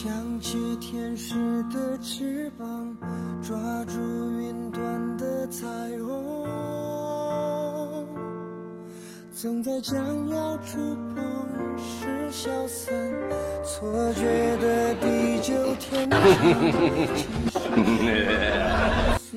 想起天使的翅膀，抓住云端的彩虹，总在将要触碰时消散，错觉的地久天长。所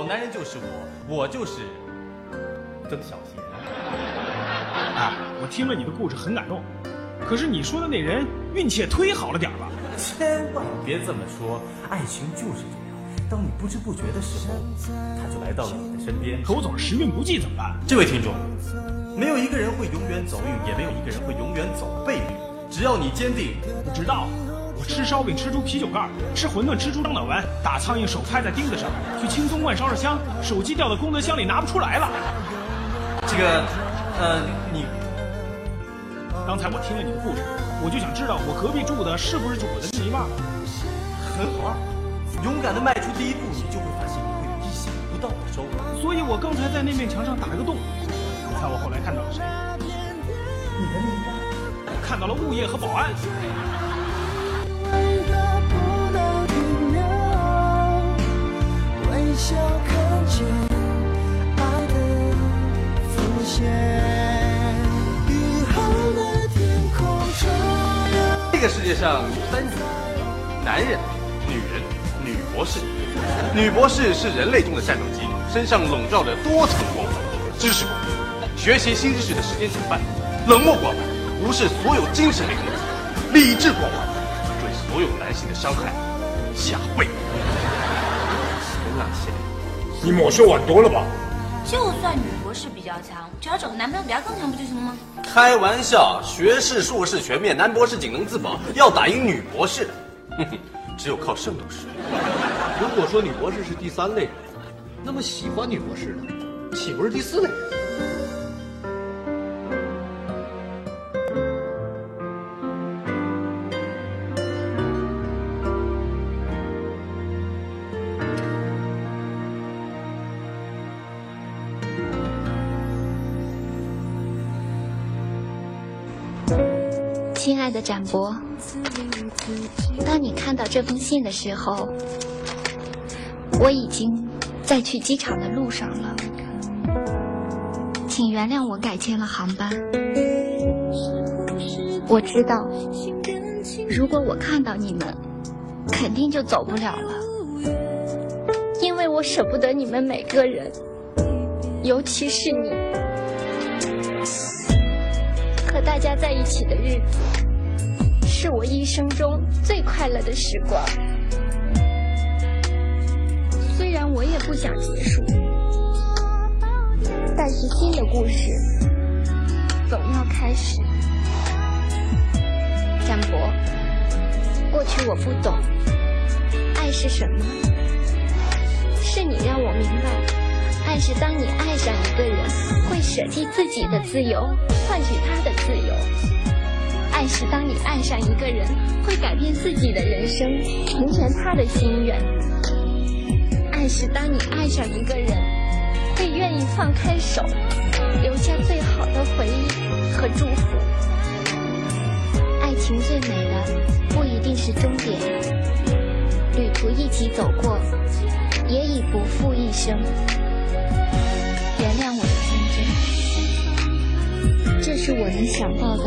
好男人就是我，我就是曾小贤。啊，我听了你的故事很感动，可是你说的那人运气也忒好了点儿吧？千万别这么说，爱情就是这样，当你不知不觉的时候，他就来到了你的身边。可我总是时运不济怎么办？这位听众，没有一个人会永远走运，也没有一个人会永远走背运。只要你坚定，不知道，我吃烧饼吃出啤酒盖，吃馄饨吃出张脑丸，打苍蝇手拍在钉子上，去青松观烧烧香，手机掉到功德箱里拿不出来了。这个，呃，你刚才我听了你的故事，我就想知道我隔壁住的是不是我的另一半？很好啊，勇敢的迈出第一步，你就会发现你会有意想不到的收获。所以我刚才在那面墙上打了个洞。你猜我后来看到了谁？你的另一半。看到了物业和保安。这个世界上有三种：男人、女人、女博士。女博士是人类中的战斗机，身上笼罩着多层光环：知识光环，学习新知识的时间减半；冷漠光环，无视所有精神类问题；理智光环，所有男性的伤害下跪。陈浪贤，你抹血晚多了吧？就算女博士比较强，只要找个男朋友比她更强不就行了吗？开玩笑，学士、硕士全面，男博士仅能自保，要打赢女博士，哼哼，只有靠圣斗士。如果说女博士是第三类人，那么喜欢女博士的，岂不是第四类人？亲爱的展博，当你看到这封信的时候，我已经在去机场的路上了。请原谅我改签了航班。我知道，如果我看到你们，肯定就走不了了，因为我舍不得你们每个人，尤其是你。大家在一起的日子，是我一生中最快乐的时光。虽然我也不想结束，但是新的故事总要开始。展博，过去我不懂爱是什么，是你让我明白，舍弃自己的自由，换取他的自由。爱是当你爱上一个人，会改变自己的人生，成全他的心愿。爱是当你爱上一个人，会愿意放开手，留下最好的回忆和祝福。爱情最美的不一定是终点，旅途一起走过，也已不负一生。原谅，是我能想到的。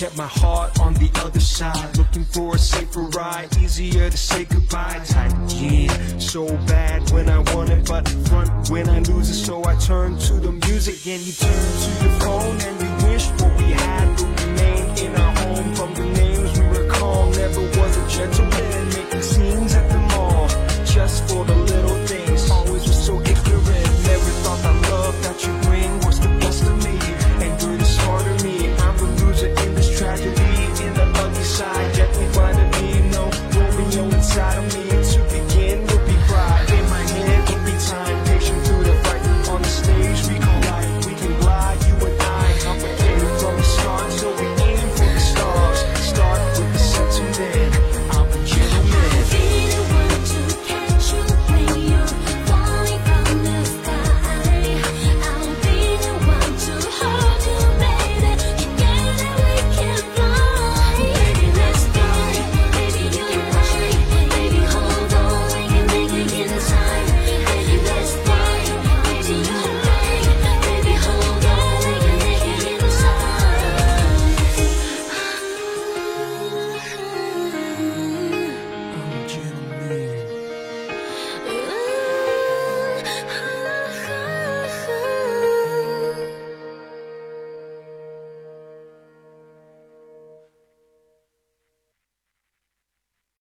Kept my heart on the other side. Looking for a safer ride, easier to say goodbye. Tight again, so bad when I want it, but front when I lose it. So I turn to the music and you turn to your